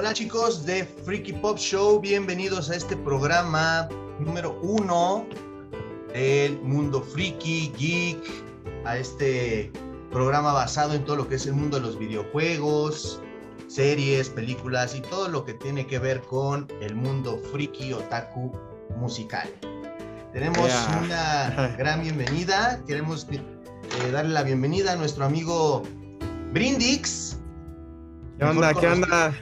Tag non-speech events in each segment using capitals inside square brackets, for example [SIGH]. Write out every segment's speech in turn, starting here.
Hola chicos de Freaky Pop Show, bienvenidos a este programa número uno del mundo freaky, geek, a este programa basado en todo lo que es el mundo de los videojuegos, series, películas y todo lo que tiene que ver con el mundo freaky, otaku, musical. Tenemos una [LAUGHS] gran bienvenida, queremos eh, darle la bienvenida a nuestro amigo Brindix. ¿Qué onda? ¿Qué onda?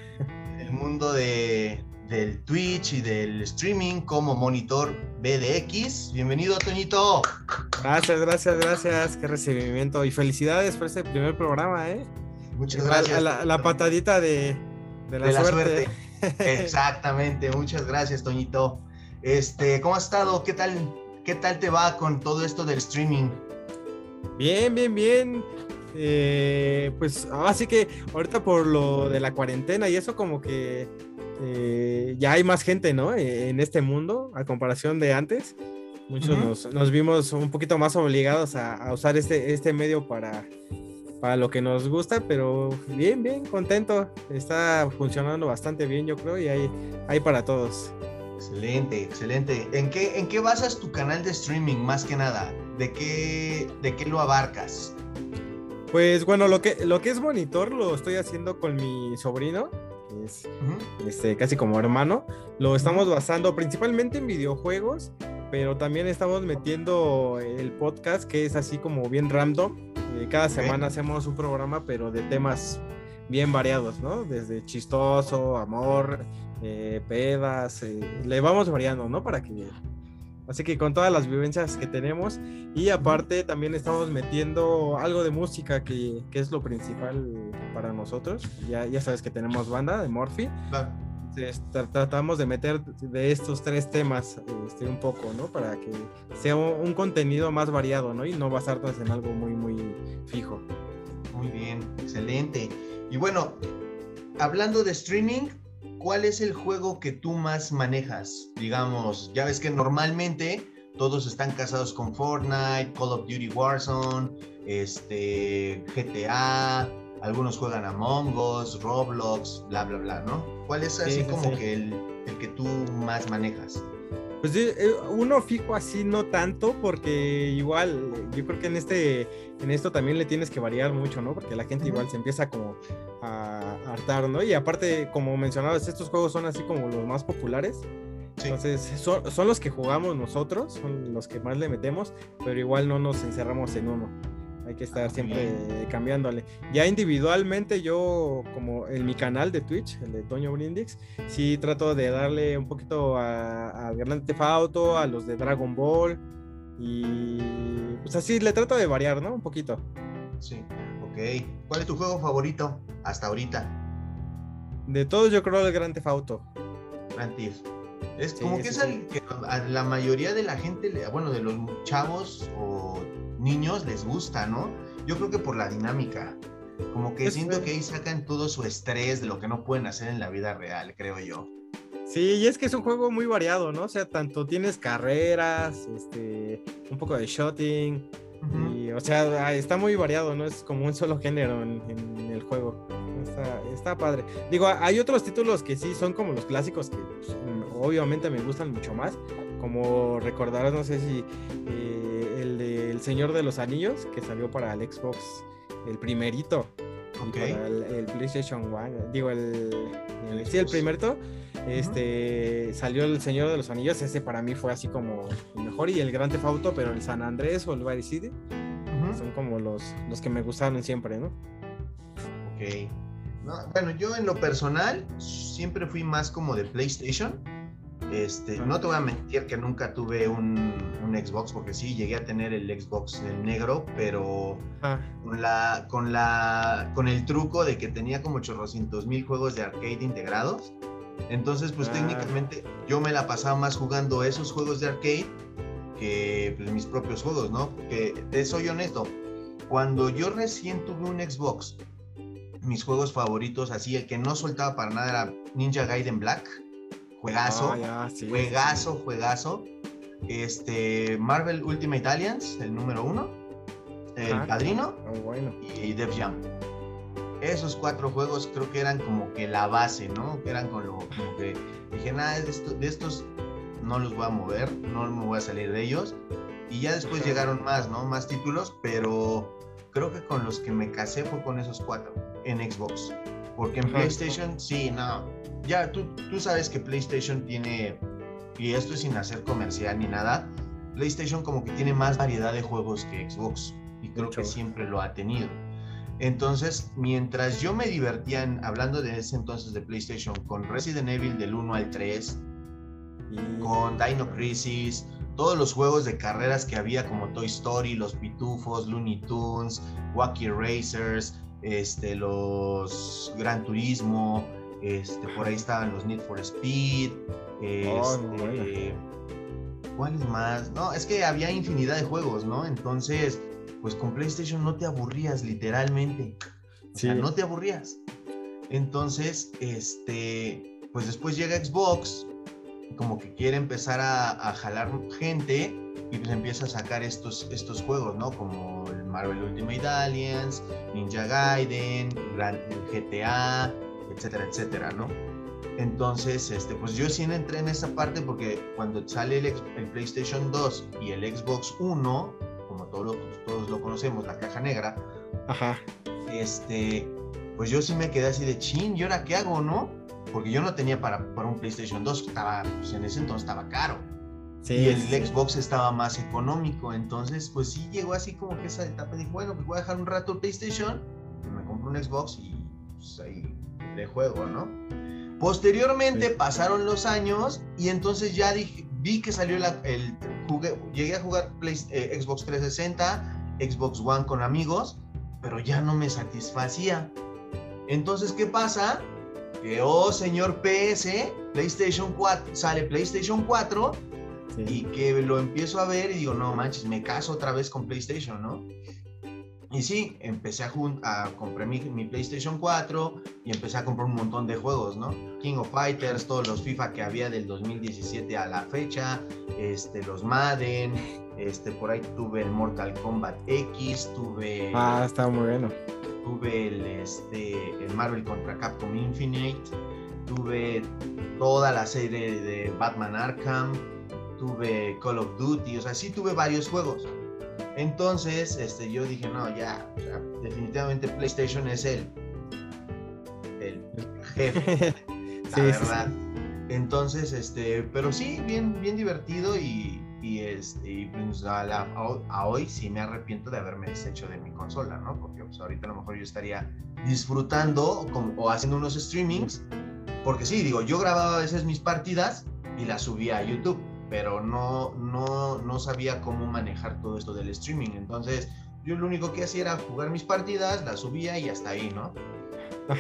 El mundo de, del Twitch y del streaming como monitor BDX. Bienvenido, Toñito. Gracias, gracias, gracias. Qué recibimiento y felicidades por este primer programa, ¿eh? Muchas gracias. La, patadita de, la, suerte. [LAUGHS] Exactamente, muchas gracias, Toñito. Este, ¿cómo has estado? ¿Qué tal, qué tal te va con todo esto del streaming? Bien, bien, bien. Eh, pues así que ahorita por lo de la cuarentena y eso como que eh, ya hay más gente, ¿no? E, en este mundo a comparación de antes. Muchos nos, vimos un poquito más obligados a, usar este, este medio para, para lo que nos gusta, pero bien, bien, contento. Está funcionando bastante bien, yo creo, y hay, hay para todos. Excelente, excelente. ¿En qué, ¿En qué basas tu canal de streaming más que nada? ¿De qué, de qué lo abarcas? Pues bueno, lo que, lo que es monitor lo estoy haciendo con mi sobrino, que es este, casi como hermano. Lo estamos basando principalmente en videojuegos, pero también estamos metiendo el podcast que es así como bien random. Eh, cada semana hacemos un programa, pero de temas bien variados, ¿no? Desde chistoso, amor, eh, pedas, eh, le vamos variando, ¿no? Para que Así que con todas las vivencias que tenemos y aparte también estamos metiendo algo de música que, que es lo principal para nosotros. Ya, ya sabes que tenemos banda de Morphy. tratamos de meter de estos tres temas este, un poco, ¿no? Para que sea un, contenido más variado, ¿no? Y no basarnos en algo muy, muy fijo. Muy bien, excelente. Y bueno, hablando de streaming, ¿cuál es el juego que tú más manejas? Digamos, ya ves que normalmente todos están casados con Fortnite, Call of Duty Warzone, este, GTA, algunos juegan Among Us, Roblox, bla, bla, bla, ¿no? ¿Cuál es así como que el, el, que tú más manejas? Pues eh, uno fijo así no tanto, porque igual yo creo que en este en esto también le tienes que variar mucho, ¿no? Porque la gente igual se empieza como a hartar, ¿no? Y aparte, como mencionabas, estos juegos son así como los más populares. Entonces, son, son, los que jugamos nosotros, son los que más le metemos, pero igual no nos encerramos en uno. Hay que estar siempre cambiándole. Ya individualmente yo, como en mi canal de Twitch, el de Toño Brindix, sí trato de darle un poquito a, a Grand Theft Auto, a los de Dragon Ball. Y pues así le trato de variar, ¿no? Un poquito. Sí, ok. ¿Cuál es tu juego favorito hasta ahorita? De todos yo creo el Grand Theft Auto. Grand Theft. Es como que es el que a la mayoría de la gente, bueno, de los chavos o niños les gusta, ¿no? Yo creo que por la dinámica. Como que siento que ahí sacan todo su estrés de lo que no pueden hacer en la vida real, creo yo. Sí, y es que es un juego muy variado, ¿no? O sea, tanto tienes carreras, este, un poco de shooting, y, o sea, está muy variado, no es como un solo género en, el juego. Está, está, padre. Digo, hay otros títulos que sí son como los clásicos que pues, obviamente me gustan mucho más, como recordarás, no sé si eh, el de El Señor de los Anillos, que salió para el Xbox, el primerito. Para el, PlayStation One, digo, el, el sí, el primerito, este, salió el Señor de los Anillos, ese para mí fue así como el mejor, y el Gran Theft Auto, pero el San Andrés o el Vice City, son como los, los que me gustaron siempre, ¿no? Ok. bueno, yo en lo personal siempre fui más como de PlayStation este, no te voy a mentir que nunca tuve un, Xbox, porque sí, llegué a tener el Xbox el negro, pero ah. con, la, con, la, con el truco de que tenía como 800 mil juegos de arcade integrados. Entonces, pues ah. técnicamente yo me la pasaba más jugando esos juegos de arcade que pues, mis propios juegos, ¿no? Porque te soy honesto, cuando yo recién tuve un Xbox, mis juegos favoritos, así el que no soltaba para nada era Ninja Gaiden Black Juegazo. Ah, juegazo, juegazo. Este, Marvel Ultimate Alliance, el número uno. El Padrino. Oh, bueno. Y Def Jam. esos cuatro juegos creo que eran como que la base, ¿no? Que eran con lo, como que dije, nada, de, de estos no los voy a mover, no me voy a salir de ellos. Y ya después llegaron más, ¿no? Más títulos, pero creo que con los que me casé fue con esos cuatro en Xbox. Porque en PlayStation, sí, no. Ya tú, tú sabes que PlayStation tiene, y esto es sin hacer comercial ni nada, PlayStation como que tiene más variedad de juegos que Xbox. Y creo que siempre lo ha tenido. Entonces, mientras yo me divertía en, hablando de ese entonces de PlayStation con Resident Evil del 1 al 3, con Dino Crisis, todos los juegos de carreras que había como Toy Story, Los Pitufos, Looney Tunes, Wacky Racers, este, los Gran Turismo, este, por ahí estaban los Need for Speed, este, ¿cuáles más? No, es que había infinidad de juegos, ¿no? Entonces, pues con PlayStation no te aburrías literalmente. O sea, no te aburrías. Entonces, este, pues después llega Xbox, como que quiere empezar a, jalar gente y pues empieza a sacar estos, estos juegos, ¿no? Como el Marvel Ultimate Alliance, Ninja Gaiden, GTA, etcétera, etcétera, ¿no? Entonces, este, pues yo sí entré en esa parte porque cuando sale el, el PlayStation 2 y el Xbox 1, como todos, todos lo conocemos, la caja negra, Ajá. este, pues yo sí me quedé así de chin, ¿y ahora qué hago, no? porque yo no tenía para, para un PlayStation 2, estaba, pues en ese entonces estaba caro. Sí, y el Xbox estaba más económico, entonces pues sí llegó así como que esa etapa dije, bueno, pues voy a dejar un rato el PlayStation, me compro un Xbox y pues ahí le juego, ¿no? Posteriormente pasaron los años y entonces ya dije, vi que salió la, el, jugué, llegué a jugar eh, Xbox 360, Xbox One con amigos, pero ya no me satisfacía. Entonces, ¿qué pasa? que, oh señor PS, PlayStation 4, sale PlayStation 4 y que lo empiezo a ver y digo, no manches, me caso otra vez con PlayStation, ¿no? Y sí, empecé a, a comprar mi, mi, PlayStation 4 y empecé a comprar un montón de juegos, ¿no? King of Fighters, todos los FIFA que había del 2017 a la fecha, este, los Madden, este, por ahí tuve el Mortal Kombat X, tuve... Ah, está muy bueno tuve el, este, el Marvel contra Capcom Infinite, tuve toda la serie de Batman Arkham, tuve Call of Duty, o sea, sí tuve varios juegos. Entonces, este, yo dije, no, ya, definitivamente PlayStation es el, el jefe, [LAUGHS] la verdad. Entonces, este, pero sí, bien, bien divertido y, y, este, pues, a, hoy sí me arrepiento de haberme deshecho de mi consola, ¿no? Porque pues, ahorita a lo mejor yo estaría disfrutando o haciendo unos streamings, porque sí, digo, yo grababa a veces mis partidas y las subía a YouTube, pero no, no, no sabía cómo manejar todo esto del streaming. Entonces, yo lo único que hacía era jugar mis partidas, las subía y hasta ahí, ¿no?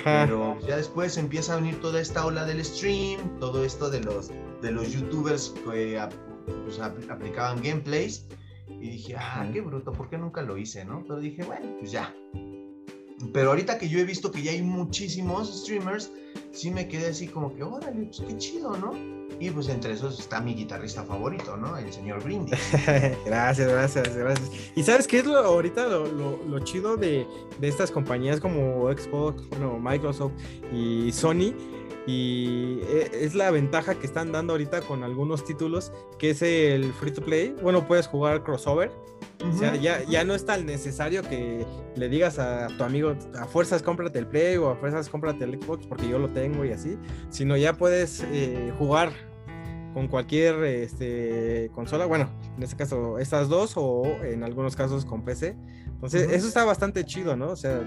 Pero ya después empieza a venir toda esta ola del stream, todo esto de los, de los youtubers que pues, aplicaban gameplays y dije, ah, qué bruto, ¿por qué nunca lo hice, no? Pero dije, bueno, pues ya. Pero ahorita que yo he visto que ya hay muchísimos streamers, sí me quedé así como que, órale, pues qué chido, ¿no? Y pues entre esos está mi guitarrista favorito, ¿no? El señor Brindis. [LAUGHS] gracias, gracias, gracias. Y sabes qué es lo, ahorita lo, lo, chido de, de, estas compañías como Xbox, bueno, Microsoft y Sony, y e, es la ventaja que están dando ahorita con algunos títulos, que es el free to play. Bueno, puedes jugar crossover. O sea, ya, ya no es tan necesario que le digas a tu amigo, a fuerzas cómprate el Play o a fuerzas cómprate el Xbox porque yo lo tengo y así, sino ya puedes eh, jugar con cualquier este, consola, bueno, en este caso estas dos o en algunos casos con PC. Entonces, eso está bastante chido, ¿no? O sea,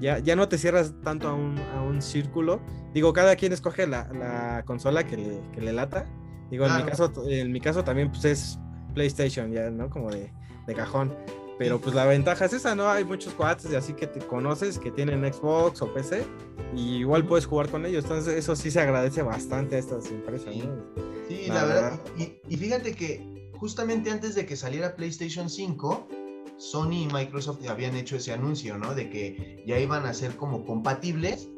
ya, ya no te cierras tanto a un, a un círculo. Digo, cada quien escoge la, la consola que le, que le, lata. Digo, en, mi caso, en mi caso también pues es PlayStation, ya, ¿no? Como de, de cajón. Pero pues la ventaja es esa, ¿no? Hay muchos cuates y así que te conoces que tienen Xbox o PC y igual puedes jugar con ellos. Entonces eso sí se agradece bastante a estas empresas, ¿no? Sí, la, verdad. Y, y, fíjate que justamente antes de que saliera PlayStation 5, Sony y Microsoft habían hecho ese anuncio, ¿no? De que ya iban a ser como compatibles.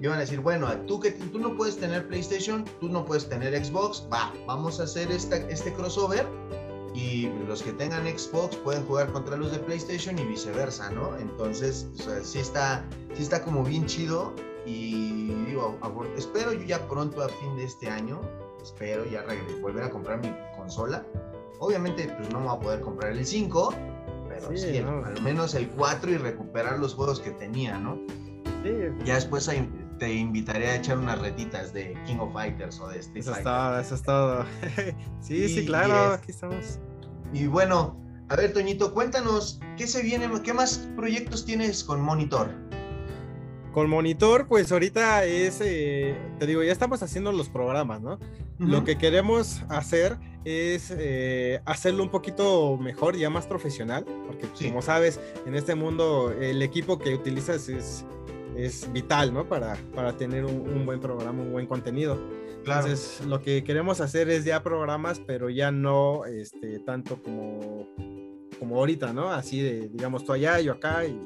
Iban a decir, bueno, tú que tú no puedes tener PlayStation, tú no puedes tener Xbox, va, vamos a hacer esta, este crossover y los que tengan Xbox pueden jugar contra los de PlayStation y viceversa, ¿no? Entonces, o sea, sí está, sí está como bien chido y digo, espero yo ya pronto a fin de este año, espero ya volver a comprar mi consola. Obviamente, pues no me voy a poder comprar el 5, pero sí, al menos el 4 y recuperar los juegos que tenía, ¿no? Sí. Ya después te invitaré a echar unas retitas de King of Fighters o de Street eso Fighter. Es todo, eso es todo. [LAUGHS] sí, sí, claro, aquí estamos. Y bueno, a ver, Toñito, cuéntanos, ¿qué se viene, qué más proyectos tienes con Monitor? Con Monitor, pues ahorita es, eh, te digo, ya estamos haciendo los programas, ¿no? Lo que queremos hacer es eh, hacerlo un poquito mejor, ya más profesional, porque como sabes, en este mundo el equipo que utilizas es, es vital, ¿no? Para, para tener un, buen programa, un buen contenido. Entonces, lo que queremos hacer es ya programas, pero ya no este, tanto como, como ahorita, ¿no? Así de, digamos, tú allá, yo acá y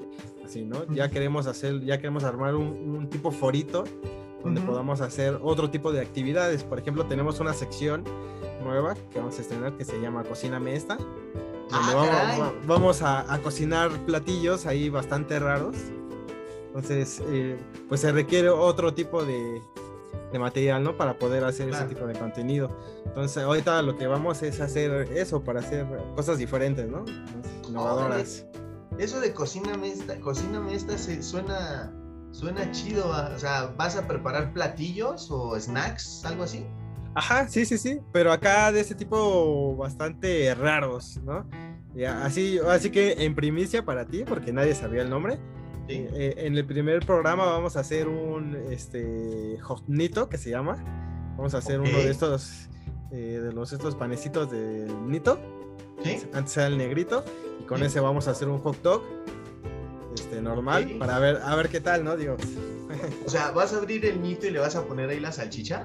así, ¿no? Ya queremos hacer, ya queremos armar un, tipo forito donde podamos hacer otro tipo de actividades. Por ejemplo, tenemos una sección nueva que vamos a estrenar que se llama Cocina Mesta. Donde ah, vamos, a, cocinar platillos ahí bastante raros. Entonces, eh, pues se requiere otro tipo de, de material, ¿no? Para poder hacer ese tipo de contenido. Entonces, ahorita lo que vamos es hacer eso, para hacer cosas diferentes, ¿no? Innovadoras. eso de cocina mesta, cocina mesta se suena, suena chido, o sea, ¿vas a preparar platillos o snacks, algo así? Ajá, sí, sí, sí, pero acá de ese tipo bastante raros, ¿no? así, así que en primicia para ti, porque nadie sabía el nombre, eh, en el primer programa vamos a hacer un este nito que se llama. Vamos a hacer uno de estos eh, de los estos panecitos del nito. Antes era el negrito y con ese vamos a hacer un hot dog este normal para ver a ver qué tal, ¿no? Digo. O sea, vas a abrir el nito y le vas a poner ahí la salchicha.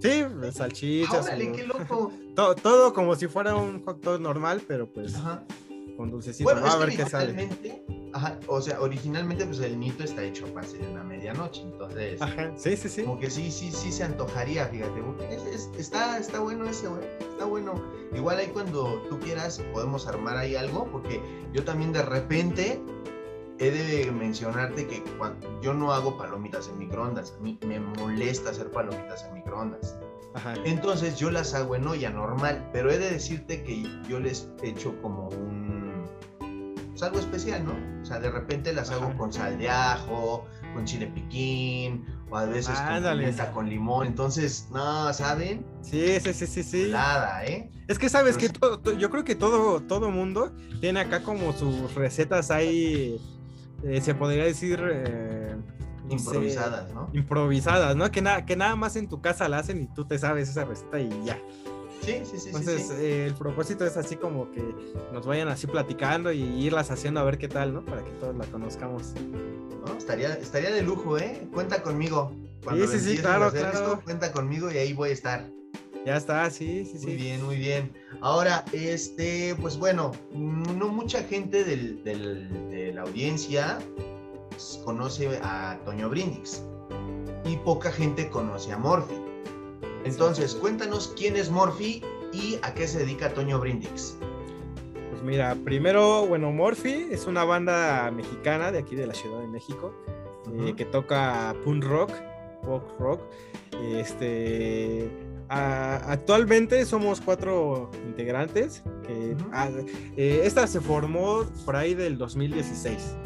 Sí, salchichas. qué loco. [LAUGHS] todo, todo, como si fuera un hot dog normal, pero pues con dulcecito. Bueno, a ver qué sale. Ajá, o sea, originalmente pues el nito está hecho para ser una medianoche, entonces. Ajá, sí, sí, sí. Como que sí, sí, sí se antojaría, fíjate. está, está bueno ese, güey. Está bueno. Igual ahí cuando tú quieras podemos armar ahí algo, porque yo también de repente he de mencionarte que cuando, yo no hago palomitas en microondas. A mí me molesta hacer palomitas en microondas. Ajá. Entonces yo las hago en olla normal, pero he de decirte que yo les echo como un pues, algo especial, ¿no? O sea, de repente las hago con sal de ajo, con chile piquín, o a veces con con limón. Entonces, no, ¿saben? Sí, sí, sí, sí, sí. Nada, ¿eh? Es que sabes que yo creo que todo, todo mundo tiene acá como sus recetas ahí, eh, se podría decir... Eh, improvisadas, ¿no? Improvisadas, ¿no? Que, nada que nada más en tu casa la hacen y tú te sabes esa receta y ya. Sí, sí, sí. Entonces, eh, el propósito es así como que nos vayan así platicando y irlas haciendo a ver qué tal, ¿no? Para que todos la conozcamos. No, estaría, estaría de lujo, ¿eh? Cuenta conmigo. Cuando sí, sí, sí, claro, claro. cuenta conmigo y ahí voy a estar. Ya está, sí, sí, sí. Muy bien, muy bien. Ahora, este, pues bueno, no mucha gente del, de la audiencia conoce a Toño Brindix y poca gente conoce a Morphy. Entonces, cuéntanos quién es Morphy y a qué se dedica Toño Brindix. Pues mira, primero, bueno, Morphy es una banda mexicana de aquí de la Ciudad de México eh, que toca punk rock, pop rock. Este, actualmente somos cuatro integrantes. Eh, esta se formó por ahí del 2016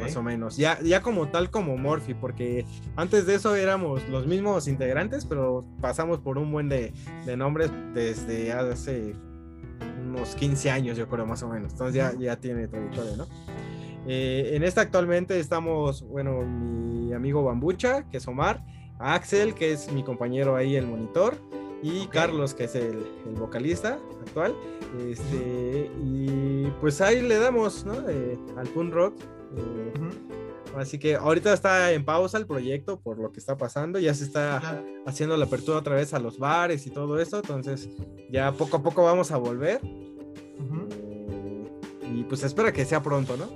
más o menos. Ya, ya como tal como Morphy, porque antes de eso éramos los mismos integrantes, pero pasamos por un buen de, nombres desde hace unos 15 años, yo creo, más o menos. Entonces ya, ya tiene trayectoria, ¿no? Eh, en esta actualmente estamos, bueno, mi amigo Bambucha, que es Omar, Axel, que es mi compañero ahí, el monitor, y Carlos, que es el, vocalista actual. Este, y pues ahí le damos, ¿no? Eh, al punk rock Así que ahorita está en pausa el proyecto por lo que está pasando, ya se está haciendo la apertura otra vez a los bares y todo eso, entonces ya poco a poco vamos a volver. Y pues espera que sea pronto, ¿no?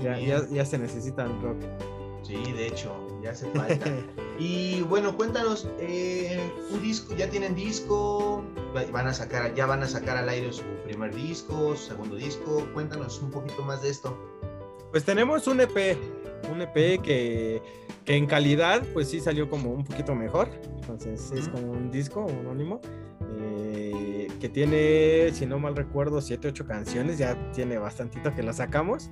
Ya, ya, se necesita el rock. Sí, de hecho, ya hace falta. [LAUGHS] y bueno, cuéntanos, eh, un disco, ya tienen disco, van a sacar, ya van a sacar al aire su primer disco, su segundo disco. Cuéntanos un poquito más de esto. Pues tenemos un EP, un EP que, que en calidad, pues sí salió como un poquito mejor. Entonces es como un disco un anónimo. Eh, que tiene, si no mal recuerdo, 7, 8 canciones, ya tiene bastantito que lo sacamos.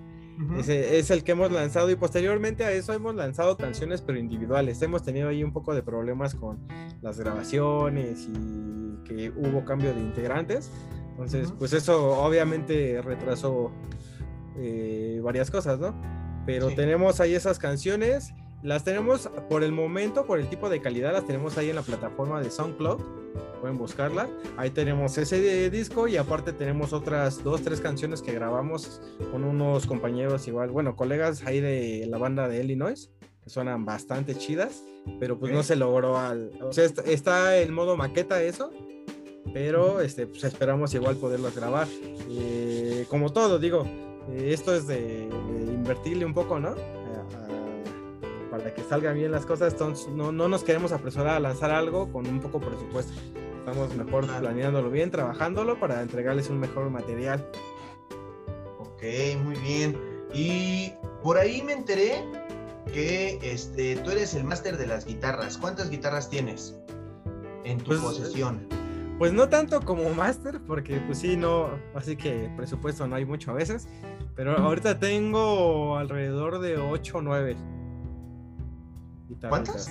Es el que hemos lanzado y posteriormente a eso hemos lanzado canciones pero individuales. Hemos tenido ahí un poco de problemas con las grabaciones y que hubo cambio de integrantes. Entonces, pues eso obviamente retrasó eh, varias cosas, ¿no? Pero tenemos ahí esas canciones. Las tenemos por el momento, por el tipo de calidad, las tenemos ahí en la plataforma de SoundCloud pueden buscarla. Ahí tenemos ese disco y aparte tenemos otras dos, tres canciones que grabamos con unos compañeros igual, bueno, colegas ahí de la banda de Illinois, que suenan bastante chidas, pero pues no se logró al... O sea, está el modo maqueta eso, pero este, pues esperamos igual poderlos grabar. Eh, como todo, digo, eh, esto es de, invertirle un poco, ¿no? para que salgan bien las cosas, entonces no, no nos queremos apresurar a lanzar algo con un poco presupuesto. Estamos mejor planeándolo bien, trabajándolo para entregarles un mejor material. Ok, muy bien. Y por ahí me enteré que este, tú eres el máster de las guitarras. ¿Cuántas guitarras tienes en tu pues, posesión? Pues no tanto como máster, porque pues sí, no, así que presupuesto no hay mucho a veces, pero ahorita tengo alrededor de 8 o 9 guitarras. ¿Cuántas?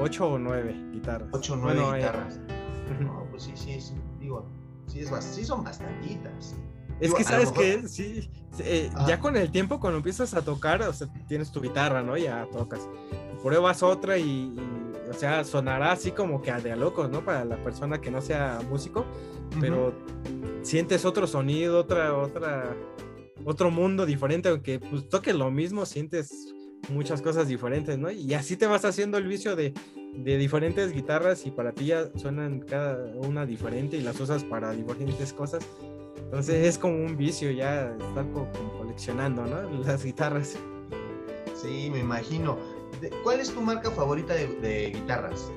8 o 9 guitarras. 8 o 9 guitarras. [LAUGHS] No, pues sí, sí, sí, digo, sí, es, sí son bastantitas. Es que sabes que sí, eh, ya con el tiempo cuando empiezas a tocar, o sea, tienes tu guitarra, ¿no? Ya tocas. Pruebas otra y, o sea, sonará así como que a de a locos, ¿no? Para la persona que no sea músico, pero sientes otro sonido, otra, otra, otro mundo diferente, aunque pues toques lo mismo, sientes muchas cosas diferentes, ¿no? Y así te vas haciendo el vicio de, de diferentes guitarras y para ti ya suenan cada una diferente y las usas para diferentes cosas. Entonces es como un vicio ya estar como, coleccionando, ¿no? [LAUGHS] Las guitarras. Sí, me imagino. ¿Cuál es tu marca favorita de, guitarras?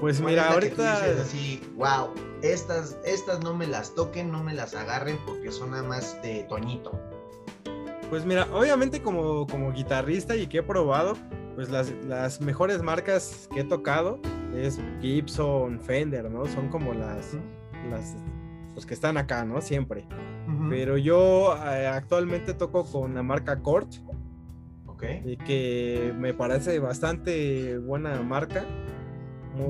Pues mira, ahorita. así, wow, estas, estas no me las toquen, no me las agarren porque son nada más de Toñito. Pues mira, obviamente como, como guitarrista y que he probado, pues las, las, mejores marcas que he tocado es Gibson, Fender, ¿no? Son como las, las pues que están acá, ¿no? Siempre. Pero yo eh, actualmente toco con la marca Cort. Ok. Y que me parece bastante buena marca.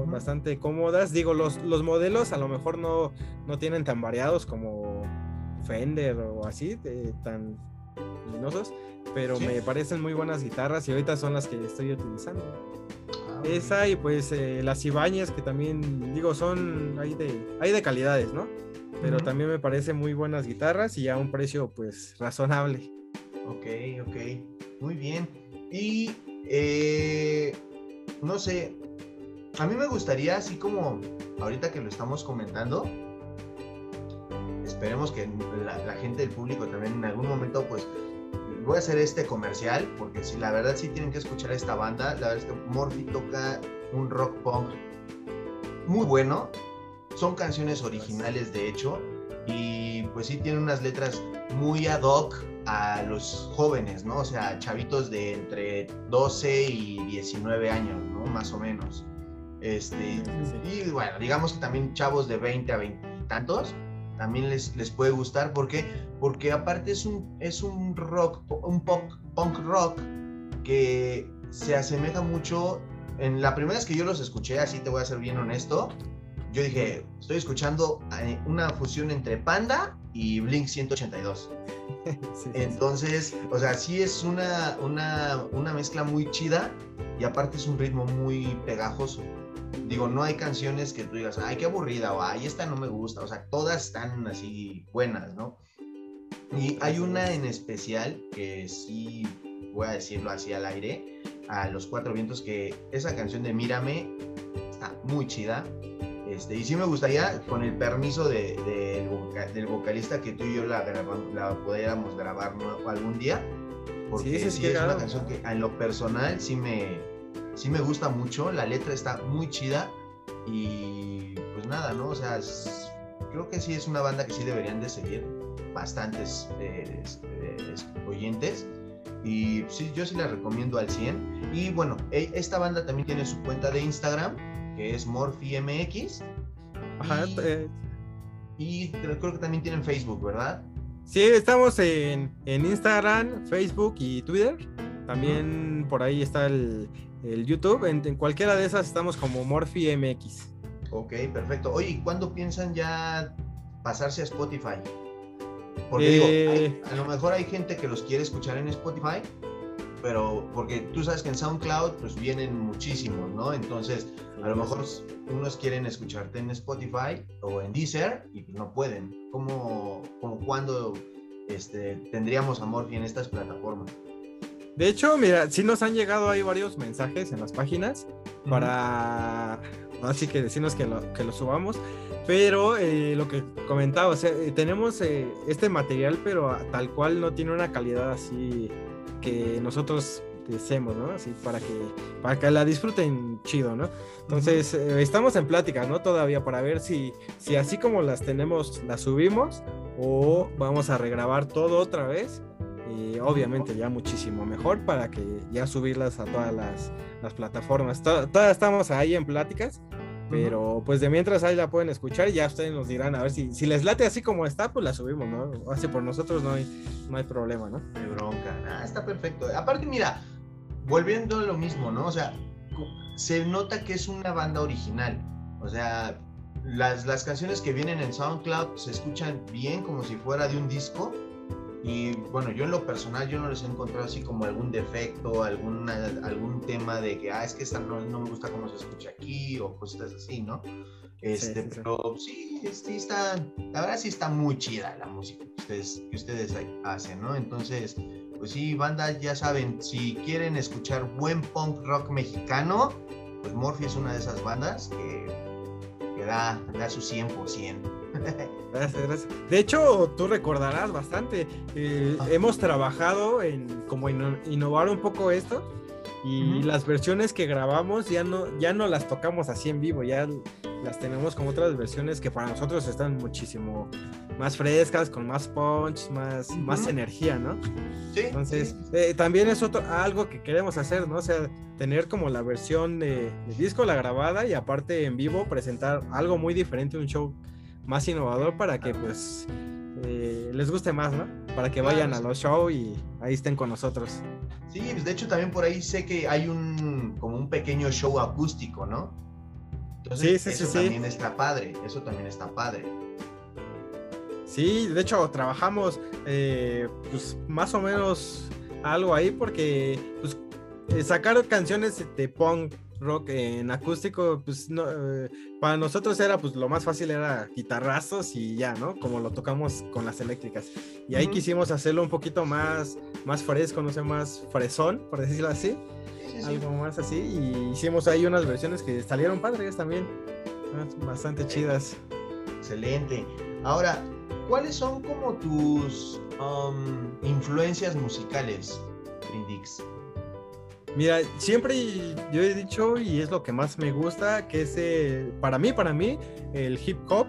Bastante cómodas. Digo, los, los modelos a lo mejor no, no tienen tan variados como Fender o así, tan luminosos pero me parecen muy buenas guitarras y ahorita son las que estoy utilizando. Ah, Esa y pues eh, las Ibañez que también digo son hay de hay de calidades, ¿no? Pero también me parecen muy buenas guitarras y a un precio pues razonable. Ok, ok, muy bien. Y eh, no sé, a mí me gustaría así como ahorita que lo estamos comentando, esperemos que la, gente del público también en algún momento pues voy a hacer este comercial porque si la verdad sí tienen que escuchar a esta banda, la verdad es que Morphy toca un rock punk muy bueno, son canciones originales de hecho y pues sí tiene unas letras muy ad hoc a los jóvenes, ¿no? O sea, chavitos de entre 12 y 19 años, ¿no? Más o menos. Este, y bueno, digamos que también chavos de 20 a 20 y tantos también les, les puede gustar. ¿Por qué? Porque aparte es un, es un rock, un punk, punk rock que se asemeja mucho. En la primera vez que yo los escuché, así te voy a ser bien honesto, yo dije, estoy escuchando eh, una fusión entre Panda y Blink 182. [LAUGHS] Entonces, o sea, sí es una, una, una mezcla muy chida y aparte es un ritmo muy pegajoso digo, no hay canciones que tú digas, ay, qué aburrida, o ay, esta no me gusta, o sea, todas están así buenas, ¿no? Y hay una en especial que sí, voy a decirlo así al aire, a los cuatro vientos, que esa canción de Mírame está muy chida. Este, y sí me gustaría, con el permiso de, del vocalista, que tú y yo la, la pudiéramos grabar algún día, Porque sí, es, una canción que en lo personal sí me, sí me gusta mucho, la letra está muy chida. Y pues nada, ¿no? O sea, creo que sí es una banda que sí deberían de seguir bastantes eh, oyentes. Y sí, yo sí la recomiendo al 100. Y bueno, e, esta banda también tiene su cuenta de Instagram, que es MorphyMX. Ajá. Y, eh. y creo, que también tienen Facebook, ¿verdad? Sí, estamos en, Instagram, Facebook y Twitter. También por ahí está el, YouTube. En, cualquiera de esas estamos como MorphyMX. Ok, perfecto. Oye, ¿cuándo piensan ya pasarse a Spotify? Porque digo, eh, a lo mejor hay gente que los quiere escuchar en Spotify, pero porque tú sabes que en SoundCloud pues vienen muchísimos, ¿no? Entonces, a lo mejor unos quieren escucharte en Spotify o en Deezer y pues no pueden. ¿Cómo, como cuándo este, tendríamos a Morphy en estas plataformas? De hecho, mira, sí nos han llegado ahí varios mensajes en las páginas para así que decirnos que lo, que lo subamos. Pero eh, lo que comentaba, o sea, eh, tenemos eh, este material, pero tal cual no tiene una calidad así que nosotros deseemos, ¿no? Así para que, para que la disfruten chido, ¿no? Entonces, estamos en plática, ¿no? Todavía para ver si, si así como las tenemos, las subimos o vamos a regrabar todo otra vez. Y obviamente ya muchísimo mejor para que ya subirlas a todas las, las plataformas. Todas estamos ahí en pláticas pero pues de mientras ahí la pueden escuchar y ya ustedes nos dirán a ver si, si les late así como está, pues la subimos, ¿no? Así por nosotros no hay, no hay problema, ¿no? De bronca, ah, está perfecto. Aparte, mira, volviendo a lo mismo, ¿no? O sea, se nota que es una banda original. O sea, las, las canciones que vienen en SoundCloud se escuchan bien como si fuera de un disco y bueno, yo en lo personal yo no les he encontrado así como algún defecto, algún, algún tema de que, ah, es que esta no, no me gusta cómo se escucha aquí o cosas así, ¿no? Este, pero sí, sí está, la verdad sí está muy chida la música que ustedes, que ustedes hacen, ¿no? Entonces, pues sí, banda, ya saben, si quieren escuchar buen punk rock mexicano, pues Morphy es una de esas bandas que, que da, da su 100%. Gracias, gracias. De hecho, tú recordarás bastante. Eh, hemos trabajado en como innovar un poco esto y las versiones que grabamos ya no, ya no las tocamos así en vivo, ya las tenemos como otras versiones que para nosotros están muchísimo más frescas, con más punch, más, más energía, ¿no? Sí. Entonces, eh, también es otro, algo que queremos hacer, ¿no? O sea, tener como la versión de, de disco, la grabada y aparte en vivo presentar algo muy diferente, un show más innovador para que pues eh, les guste más, ¿no? Para que vayan a los shows y ahí estén con nosotros. Sí, pues de hecho también por ahí sé que hay un como un pequeño show acústico, ¿no? Entonces, sí, sí, eso también está padre, eso también está padre. Sí, de hecho trabajamos eh, pues más o menos algo ahí porque pues eh, sacar canciones de punk rock en acústico, pues no, eh, para nosotros era pues lo más fácil era guitarrazos y ya, ¿no? Como lo tocamos con las eléctricas. Y ahí quisimos hacerlo un poquito más, más fresco, no sé, más fresón, por decirlo así. Algo más así. Y hicimos ahí unas versiones que salieron padres también. Bastante chidas. Excelente. Ahora, ¿cuáles son como tus um, influencias musicales, Brindix? Mira, siempre yo he dicho, y es lo que más me gusta, que es eh, para mí, para mí, el hip hop.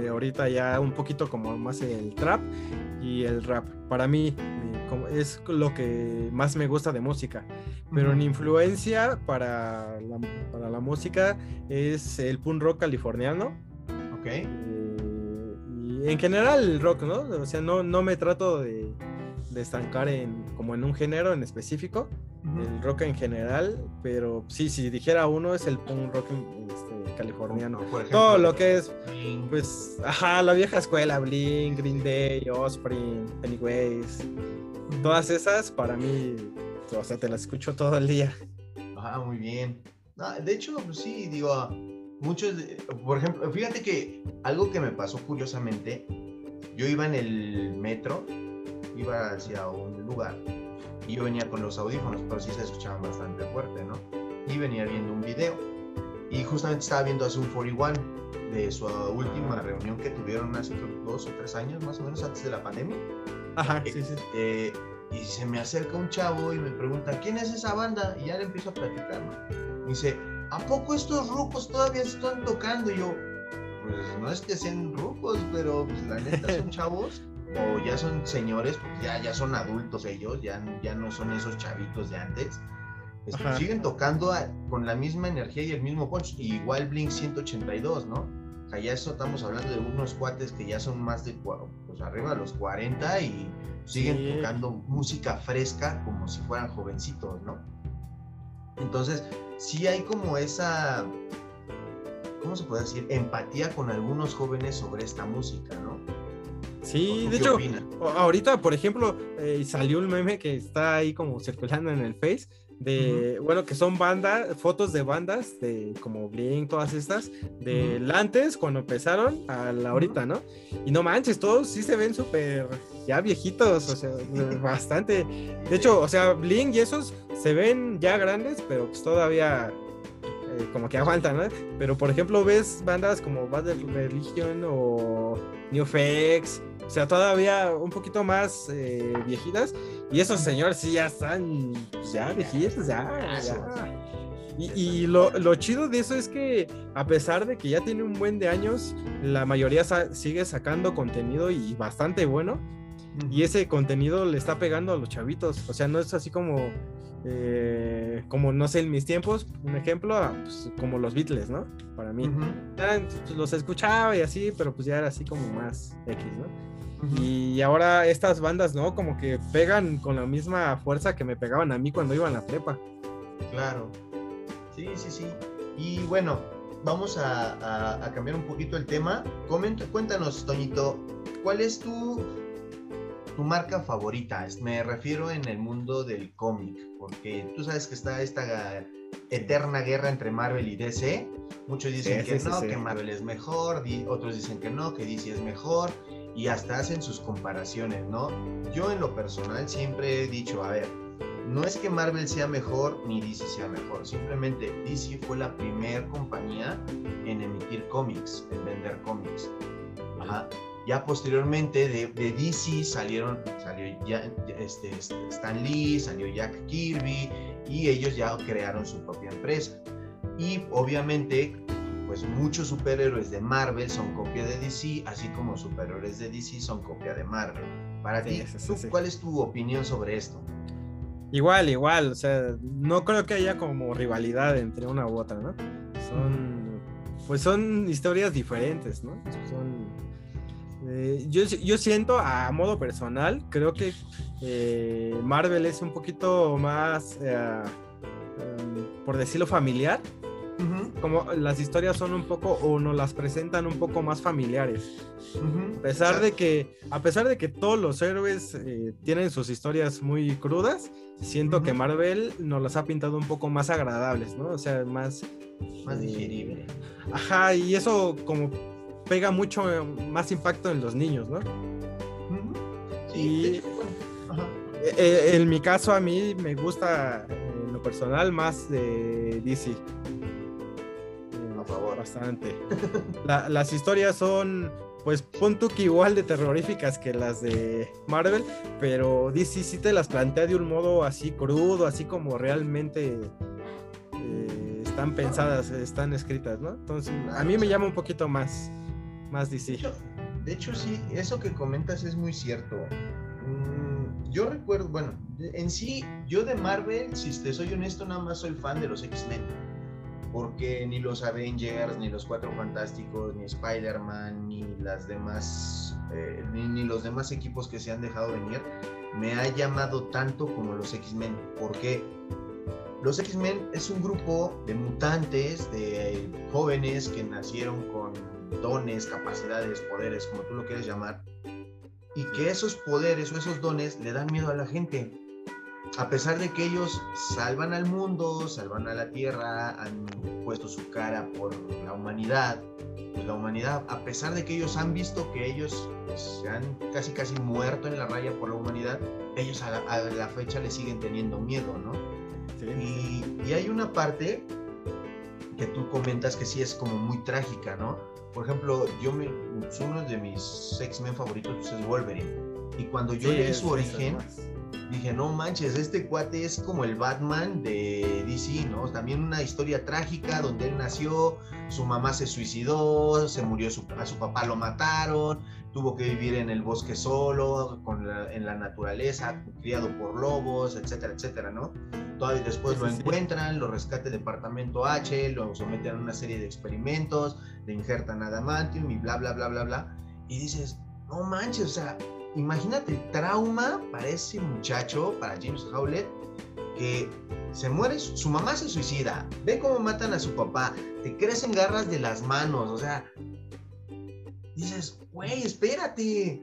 Eh, ahorita ya un poquito como más el trap y el rap. Para mí es lo que más me gusta de música. Pero en influencia para la, para la música es el punk rock californiano. Ok. Eh, y en general el rock, ¿no? O sea, no, no me trato de, de estancar en, como en un género en específico el rock en general, pero sí, si dijera uno es el punk rock este, californiano. Todo lo que es, pues, ajá, la vieja escuela, Blink, Green Day, Osprey, Pennywise, todas esas para mí, o sea, te las escucho todo el día. Ah, muy bien. de hecho, pues sí, digo, muchos, por ejemplo, fíjate que algo que me pasó curiosamente, yo iba en el metro, iba hacia un lugar y yo venía con los audífonos, pero sí se escuchaban bastante fuerte, ¿no? Y venía viendo un video. Y justamente estaba viendo hace un 41 de su última reunión que tuvieron hace dos o tres años, más o menos antes de la pandemia. Ajá, sí, sí. Eh, Y se me acerca un chavo y me pregunta, ¿quién es esa banda? Y ya le empiezo a platicar, ¿no? dice, ¿a poco estos rucos todavía están tocando? Y yo, pues no es que sean rucos, pero pues, la neta son [LAUGHS] chavos o ya son señores, porque ya, ya son adultos ellos, ya, ya no son esos chavitos de antes. Este, siguen tocando con la misma energía y el mismo punch, igual Blink 182, ¿no? O sea, ya eso estamos hablando de unos cuates que ya son más de, pues arriba de los 40 y siguen tocando música fresca como si fueran jovencitos, ¿no? Entonces, sí hay como esa, ¿cómo se puede decir? Empatía con algunos jóvenes sobre esta música, ¿no? Sí, de hecho, ahorita, por ejemplo, eh, salió un meme que está ahí como circulando en el Face de, bueno, que son bandas, fotos de bandas, de como Blink, todas estas, de antes, cuando empezaron, a la ahorita, ¿no? Y no manches, todos sí se ven súper ya viejitos, o sea, [LAUGHS] bastante. De hecho, o sea, Blink y esos se ven ya grandes, pero pues todavía eh, como que aguantan, ¿no? Pero por ejemplo, ves bandas como Bad Religion o New Facts, o sea, todavía un poquito más eh, viejitas. Y esos señores sí ya están, pues, ya viejitos, ya. ya. Y, y lo, lo, chido de eso es que a pesar de que ya tiene un buen de años, la mayoría sigue sacando contenido y bastante bueno. Y ese contenido le está pegando a los chavitos. O sea, no es así como, eh, como no sé, en mis tiempos, un ejemplo, ah, pues, como los Beatles, ¿no? Para mí. Pues, los escuchaba y así, pero pues ya era así como más X, ¿no? Y ahora estas bandas, ¿no? Como que pegan con la misma fuerza que me pegaban a mí cuando iba a la prepa. Claro. Sí, sí, sí. Y bueno, vamos a, cambiar un poquito el tema. Comenta, cuéntanos, Toñito, ¿cuál es tu, tu marca favorita? Me refiero en el mundo del cómic, porque tú sabes que está esta eterna guerra entre Marvel y DC. Muchos dicen que no, que Marvel es mejor, otros dicen que no, que DC es mejor y hasta hacen sus comparaciones, ¿no? Yo en lo personal siempre he dicho, a ver, no es que Marvel sea mejor ni DC sea mejor, simplemente DC fue la primera compañía en emitir cómics, en vender cómics. Ya posteriormente de, DC salieron, salió ya, este, Stan Lee, salió Jack Kirby y ellos ya crearon su propia empresa. Y obviamente pues muchos superhéroes de Marvel son copia de DC, así como superhéroes de DC son copia de Marvel. Para ti, ¿cuál es tu opinión sobre esto? Igual, igual, o sea, no creo que haya como rivalidad entre una u otra, ¿no? Son, pues son historias diferentes, ¿no? Son, eh, yo, yo, siento a modo personal, creo que eh, Marvel es un poquito más, eh, em, por decirlo, familiar como las historias son un poco o nos las presentan un poco más familiares. A pesar de que a pesar de que todos los héroes eh, tienen sus historias muy crudas, siento que Marvel nos las ha pintado un poco más agradables, ¿no? O sea, más más eh, digerible. Ajá, y eso como pega mucho más impacto en los niños, ¿no? Sí, e, en mi caso a mí me gusta en lo personal más de DC bastante. las historias son, pues, punto que igual de terroríficas que las de Marvel, pero DC sí te las plantea de un modo así crudo, así como realmente eh, están pensadas, están escritas, ¿no? Entonces, a mí me llama un poquito más, más DC. De hecho, sí, eso que comentas es muy cierto. Mm, yo recuerdo, bueno, en sí, yo de Marvel, si te soy honesto, nada más soy fan de los X-Men porque ni los Avengers, ni los Cuatro Fantásticos, ni Spider-Man, ni las demás, eh, ni, los demás equipos que se han dejado venir, me ha llamado tanto como los X-Men. Porque los X-Men es un grupo de mutantes, de jóvenes que nacieron con dones, capacidades, poderes, como tú lo quieres llamar, y que esos poderes o esos dones le dan miedo a la gente a pesar de que ellos salvan al mundo, salvan a la tierra, han puesto su cara por la humanidad, pues la humanidad, a pesar de que ellos han visto que ellos pues, se han casi casi muerto en la raya por la humanidad, ellos a la, fecha le siguen teniendo miedo, ¿no? Y, hay una parte que tú comentas que sí es como muy trágica, ¿no? Por ejemplo, yo me, uno de mis X-Men favoritos pues, es Wolverine. Y cuando yo leí su origen, dije, no manches, este cuate es como el Batman de DC, ¿no? También una historia trágica donde él nació, su mamá se suicidó, se murió, su, a su papá lo mataron, tuvo que vivir en el bosque solo, con en la naturaleza, criado por lobos, etcétera, etcétera, ¿no? Todavía después lo encuentran, lo rescate el departamento H, lo someten a una serie de experimentos, le injertan adamantium y bla, bla, bla, bla, bla. Y dices, no manches, o sea, imagínate el trauma para ese muchacho, para James Howlett, que se muere, su mamá se suicida, ve cómo matan a su papá, te crecen garras de las manos, o sea, dices, güey, espérate.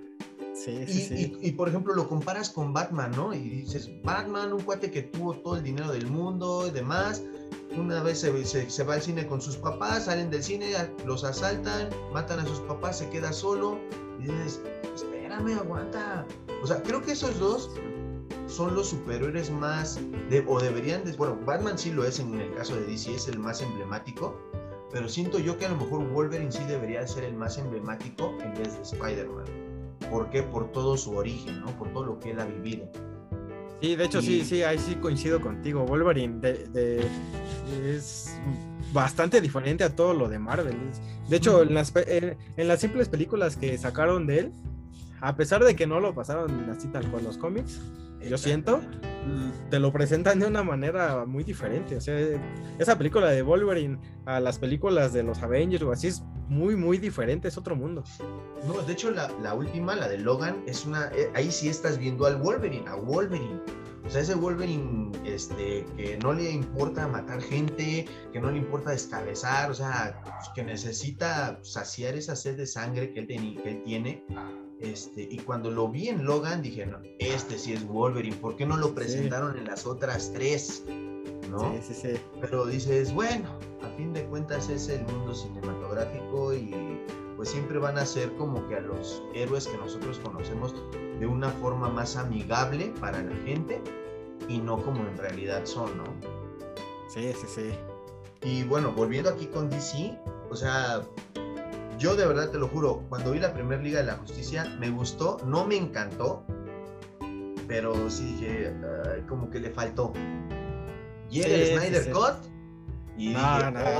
Sí, y, sí, Y, por ejemplo lo comparas con Batman, ¿no? Y dices, Batman, un cuate que tuvo todo el dinero del mundo y demás, una vez se, se, va al cine con sus papás, salen del cine, los asaltan, matan a sus papás, se queda solo y dices, espérame, aguanta. O sea, creo que esos dos son los superhéroes más, de, o deberían, de, bueno, Batman sí lo es en el caso de DC, es el más emblemático, pero siento yo que a lo mejor Wolverine sí debería ser el más emblemático en vez de Spider-Man. ¿Por qué? Por todo su origen, ¿no? Por todo lo que él ha vivido. Sí, de hecho, sí, sí, ahí sí coincido contigo. Wolverine es bastante diferente a todo lo de Marvel. De hecho, en las, en las simples películas que sacaron de él, a pesar de que no lo pasaron así tal con los cómics, yo siento, te lo presentan de una manera muy diferente. O sea, esa película de Wolverine a las películas de los Avengers o así es muy, muy diferente, es otro mundo. No, de hecho, la, la última, la de Logan, es una. Eh, ahí sí estás viendo al Wolverine, a Wolverine. O sea, ese Wolverine este, que no le importa matar gente, que no le importa descabezar, o sea, que necesita saciar esa sed de sangre que él, que él tiene este, y cuando lo vi en Logan dije, no, este sí es Wolverine, ¿por qué no lo presentaron en las otras tres? ¿No? Sí, sí, sí. Pero dices, bueno, a fin de cuentas es el mundo cinematográfico y pues siempre van a ser como que a los héroes que nosotros conocemos de una forma más amigable para la gente y no como en realidad son, ¿no? Sí, sí, sí. Y bueno, volviendo aquí con DC, o sea, yo de verdad te lo juro, cuando vi la primera Liga de la Justicia me gustó, no me encantó, pero sí dije, como que le faltó. Llega el Snyder Cut y dije,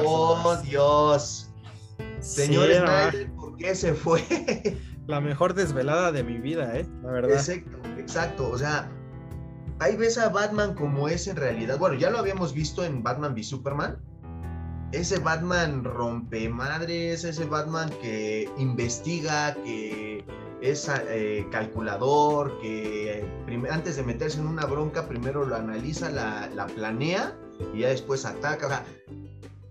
oh Dios, señor Snyder, ¿por qué se fue? [LAUGHS] La mejor desvelada de mi vida, ¿eh? La verdad. Exacto, exacto. O sea, ahí ves a Batman como es en realidad. Bueno, ya lo habíamos visto en Batman v Superman, ese Batman rompe madres, ese Batman que investiga, que es eh, calculador, que antes de meterse en una bronca primero lo analiza, la, planea y ya después ataca.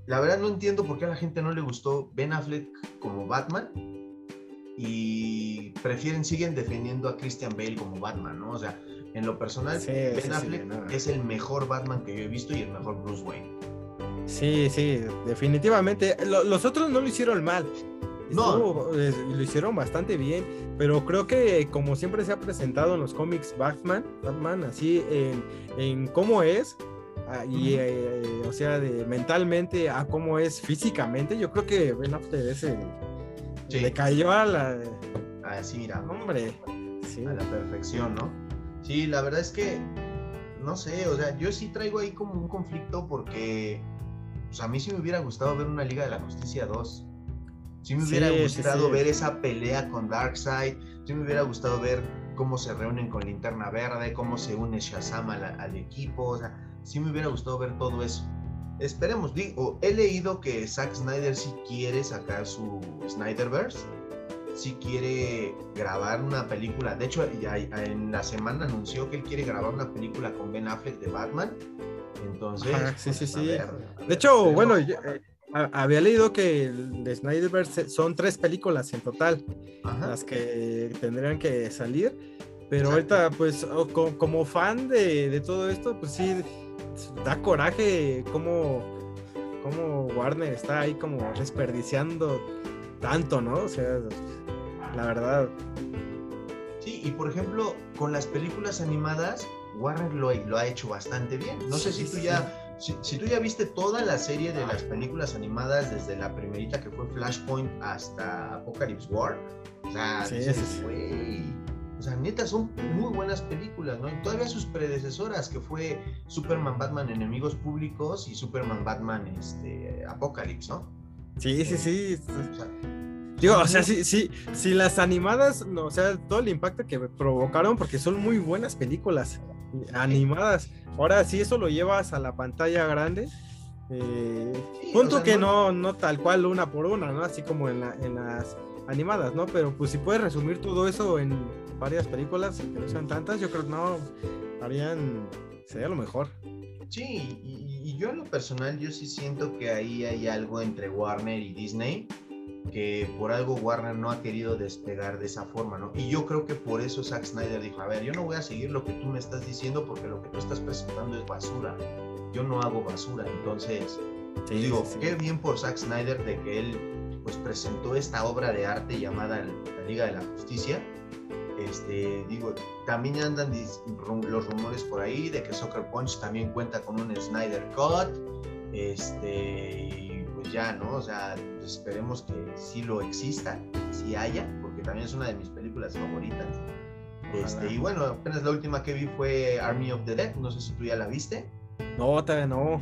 la verdad no entiendo por qué a la gente no le gustó Ben Affleck como Batman y prefieren, siguen defendiendo a Christian Bale como Batman, ¿no? O sea, en lo personal, Ben Affleck es el mejor Batman que yo he visto y el mejor Bruce Wayne. Sí, sí, definitivamente. los otros no lo hicieron mal. no. lo hicieron bastante bien, pero creo que como siempre se ha presentado en los cómics Batman, Batman así en, cómo es, ah, y eh, o sea, de mentalmente a cómo es físicamente, yo creo que Ben Affleck ese le cayó a la... Así, mira. Hombre. A la perfección, ¿no? Sí, la verdad es que, no sé, o sea, yo sí traigo ahí como un conflicto porque pues a mí sí me hubiera gustado ver una Liga de la Justicia 2. Sí me hubiera gustado ver esa pelea con Darkseid. Sí me hubiera gustado ver cómo se reúnen con Linterna Verde, cómo se une Shazam al, equipo. O sea, sí me hubiera gustado ver todo eso. Esperemos, digo, he leído que Zack Snyder sí quiere sacar su Snyderverse. Sí quiere grabar una película. De hecho, ya en la semana anunció que él quiere grabar una película con Ben Affleck de Batman entonces, sí, sí, pues, sí. de hecho, bueno, eh, había leído que el de Snyderverse son tres películas en total, las que tendrían que salir. Pero ahorita, pues, como, fan de, todo esto, pues sí, da coraje cómo, cómo Warner está ahí como desperdiciando tanto, ¿no? O sea, la verdad. Sí, y por ejemplo, con las películas animadas, Warner lo, lo, ha hecho bastante bien. No sé si tú ya si, tú ya viste toda la serie de las películas animadas, desde la primerita que fue Flashpoint hasta Apocalypse War, o sea, sí, o sea, neta, son muy buenas películas, ¿no? Y todavía sus predecesoras, que fue Superman, Batman, Enemigos Públicos y Superman, Batman, este, Apocalypse, ¿no? Sí, sí, sí. Digo, o sea, sí, sí, sí, las animadas, no, o sea, todo el impacto que provocaron, porque son muy buenas películas animadas. Ahora, si eso lo llevas a la pantalla grande, eh, punto que no... no, tal cual una por una, ¿no? Así como en, en las animadas, ¿no? Pero pues si puedes resumir todo eso en varias películas, que no sean tantas, yo creo que no harían, sería lo mejor. Sí, y, y, yo en lo personal, yo sí siento que ahí hay algo entre Warner y Disney, que por algo Warner no ha querido despegar de esa forma, ¿no? Y yo creo que por eso Zack Snyder dijo, a ver, yo no voy a seguir lo que tú me estás diciendo porque lo que tú estás presentando es basura. Yo no hago basura, entonces digo, qué bien por Zack Snyder de que él pues presentó esta obra de arte llamada la Liga de la Justicia. Este, digo, también andan los rumores por ahí de que Soccer Punch también cuenta con un Snyder Cut. Este, pues ya, ¿no? O sea, esperemos que sí lo exista, sí haya, porque también es una de mis películas favoritas. Este, y bueno, apenas la última que vi fue Army of the Dead, no sé si tú ya la viste. No, todavía no.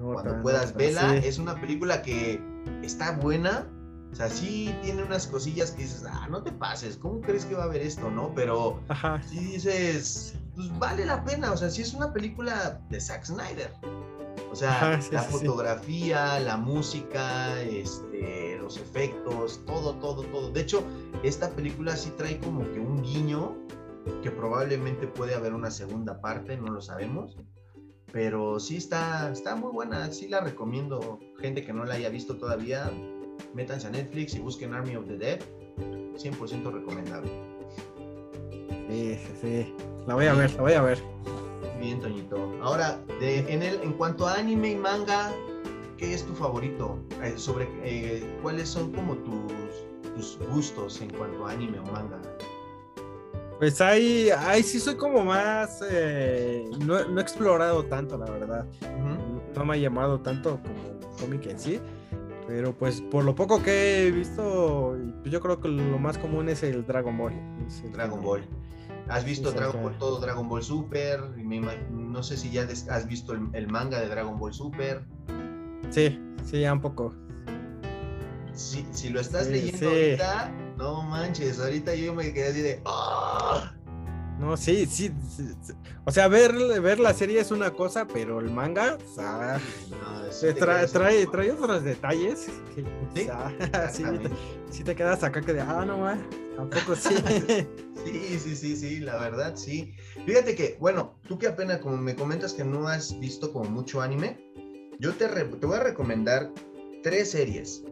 Cuando puedas verla, es una película que está buena, o sea, sí tiene unas cosillas que dices, ah, no te pases, ¿cómo crees que va a haber esto, no? Pero si dices, pues vale la pena, o sea, sí es una película de Zack Snyder. O sea, la fotografía, la música, este, los efectos, todo, todo, todo. De hecho, esta película sí trae como que un guiño que probablemente puede haber una segunda parte, no lo sabemos. Pero sí está, está muy buena, sí la recomiendo. Gente que no la haya visto todavía, métanse a Netflix y busquen Army of the Dead. 100% recomendable. Sí, sí, sí. La voy a ver, la voy a ver. Bien, Toñito. Ahora, de, en, el, en cuanto a anime y manga, ¿qué es tu favorito? Eh, sobre eh, cuáles son como tus, tus gustos en cuanto a anime o manga. Pues ahí, ahí sí soy como más, eh, no, he explorado tanto, la verdad. No me ha llamado tanto como cómic en sí. Pero pues por lo poco que he visto, pues, yo creo que lo más común es el Dragon Ball. Dragon Ball. ¿Has visto Dragon Ball, todo Dragon Ball Super? no sé si ya has visto el, manga de Dragon Ball Super. Sí, sí, ya un poco. Si, si lo estás leyendo ahorita, no manches, ahorita yo me quedé así de... ¡ah! No, sí, sí, O sea, ver, ver la serie es una cosa, pero el manga, o sea, trae, trae, trae, otros detalles. ¿Sí? [LAUGHS] sí, te, quedas acá que de, ah, no, tampoco sí. [LAUGHS] sí, sí, sí, sí, la verdad, sí. Fíjate que, bueno, tú que apenas como me comentas que no has visto como mucho anime, yo te, te voy a recomendar tres series.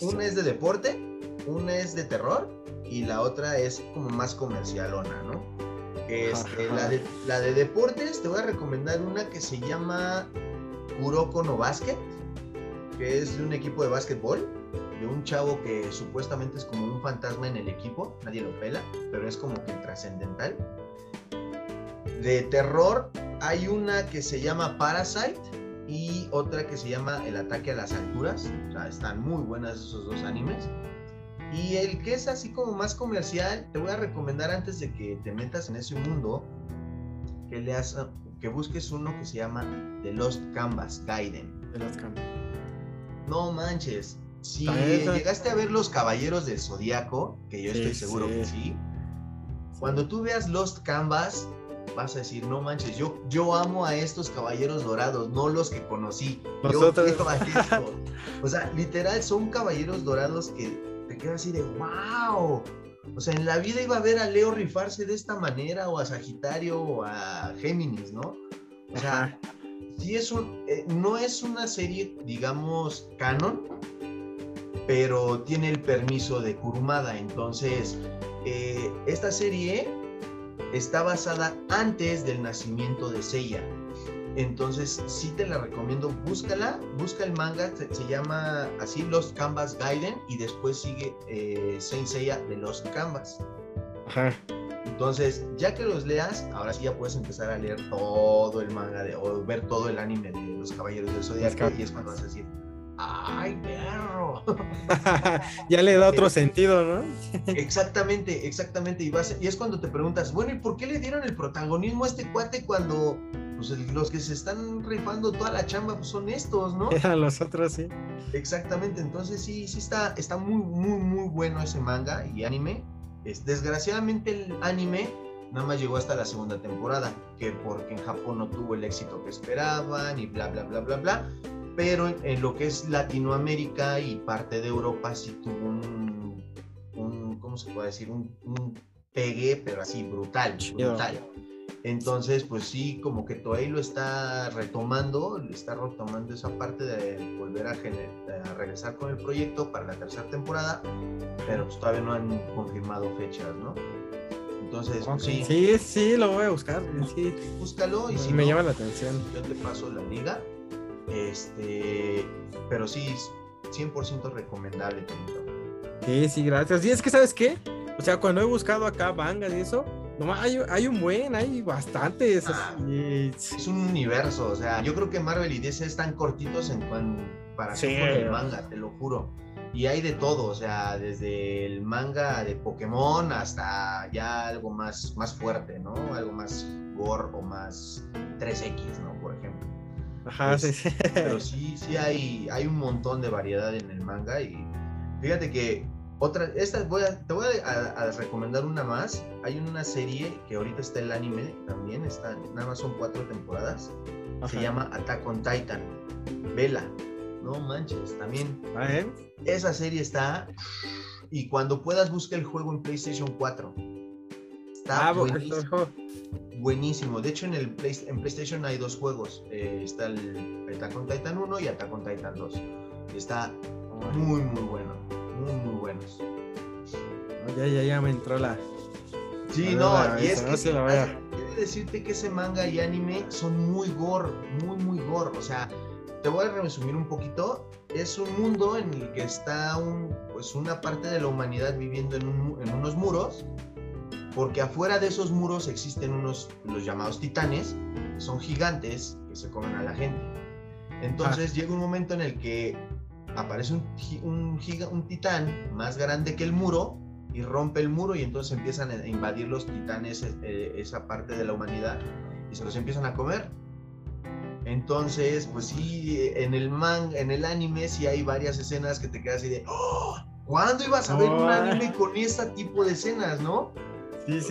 Una es de deporte, una es de terror y la otra es como más comercialona, ¿no? Este, la, de, la de deportes, te voy a recomendar una que se llama Kuroko no Basket, que es de un equipo de básquetbol, de un chavo que supuestamente es como un fantasma en el equipo, nadie lo pela, pero es como que trascendental. De terror, hay una que se llama Parasite y otra que se llama El ataque a las alturas. O sea, están muy buenas esos dos animes. Y el que es así como más comercial, te voy a recomendar antes de que te metas en ese mundo, que leas, que busques uno que se llama The Lost Canvas Gaiden. The Lost Canvas. No manches. Si llegaste a ver Los Caballeros del Zodíaco, que yo estoy seguro que sí, cuando tú veas Lost Canvas, vas a decir, no manches, yo, yo amo a estos caballeros dorados, no los que conocí. Nosotros. [LAUGHS] o sea, literal, son caballeros dorados que queda así de wow. O sea, en la vida iba a ver a Leo rifarse de esta manera, o a Sagitario, o a Géminis, ¿no? O sea, sí es un, eh, no es una serie, digamos, canon, pero tiene el permiso de Kurumada. Entonces, eh, esta serie está basada antes del nacimiento de Seiya. Entonces, sí te la recomiendo, búscala, busca el manga, se, llama así Los Canvas Gaiden y después sigue eh, Saint Seiya de Los Canvas. Ajá. Entonces, ya que los leas, ahora sí ya puedes empezar a leer todo el manga de, o ver todo el anime de los Caballeros del Zodiaco y es cuando vas a decir, ¡ay, perro! [LAUGHS] ya le da otro sentido, ¿no? exactamente, exactamente. Y, vas, y es cuando te preguntas, bueno, ¿y por qué le dieron el protagonismo a este cuate cuando pues, los que se están rifando toda la chamba pues, son estos, ¿no? A [LAUGHS] los otros, sí. Exactamente, entonces sí, sí está, está muy, muy, muy bueno ese manga y anime. Es, desgraciadamente el anime nada más llegó hasta la segunda temporada, que porque en Japón no tuvo el éxito que esperaban y bla, bla, bla, bla, bla pero en, lo que es Latinoamérica y parte de Europa sí tuvo un, un ¿cómo se puede decir? Un, un pegue, pero así brutal, brutal. Entonces, pues sí, como que Toei lo está retomando, le está retomando esa parte de volver a, a, regresar con el proyecto para la tercera temporada, pero pues todavía no han confirmado fechas, ¿no? Entonces, pues sí. Sí, sí, lo voy a buscar. Sí. Búscalo y si me llama la atención. Yo te paso la liga este, pero sí, 100% recomendable, Sí, sí, gracias. Y es que, ¿sabes qué? O sea, cuando he buscado acá mangas y eso, hay, hay un buen, hay bastantes. Ah, es un universo, o sea, yo creo que Marvel y DC están cortitos en cuanto para sí. el manga, te lo juro. Y hay de todo, o sea, desde el manga de Pokémon hasta ya algo más, más fuerte, ¿no? Algo más gore o más 3X, ¿no? Por ejemplo. Ajá, sí, sí. Pero sí, sí hay, hay un montón de variedad en el manga y fíjate que otra, esta voy a, te voy a, recomendar una más. Hay una serie que ahorita está el anime también, está, nada más son cuatro temporadas. Se llama Attack on Titan. Vela. No manches, también. Ah, ¿eh? Esa serie está. Y cuando puedas, busca el juego en PlayStation 4. Está ah, buenísimo buenísimo. De hecho, en, el en PlayStation hay dos juegos. Eh, está el Attack on Titan 1 y Attack on Titan 2. Está muy, muy bueno. Muy, muy buenos. ya, ya, ya me entró la... Sí, no, y es que... Quiero decirte que ese manga y anime son muy gore, muy, muy gore. O sea, te voy a resumir un poquito. Es un mundo en el que está un, pues una parte de la humanidad viviendo en, un, en unos muros porque afuera de esos muros existen unos, los llamados titanes, son gigantes que se comen a la gente. Entonces ah. llega un momento en el que aparece un, un, un titán más grande que el muro y rompe el muro y entonces empiezan a invadir los titanes eh, esa parte de la humanidad y se los empiezan a comer. Entonces, pues sí, en el man, en el anime sí hay varias escenas que te quedas así de, ¡Oh! ¿cuándo ibas a ver un anime con ese tipo de escenas, no?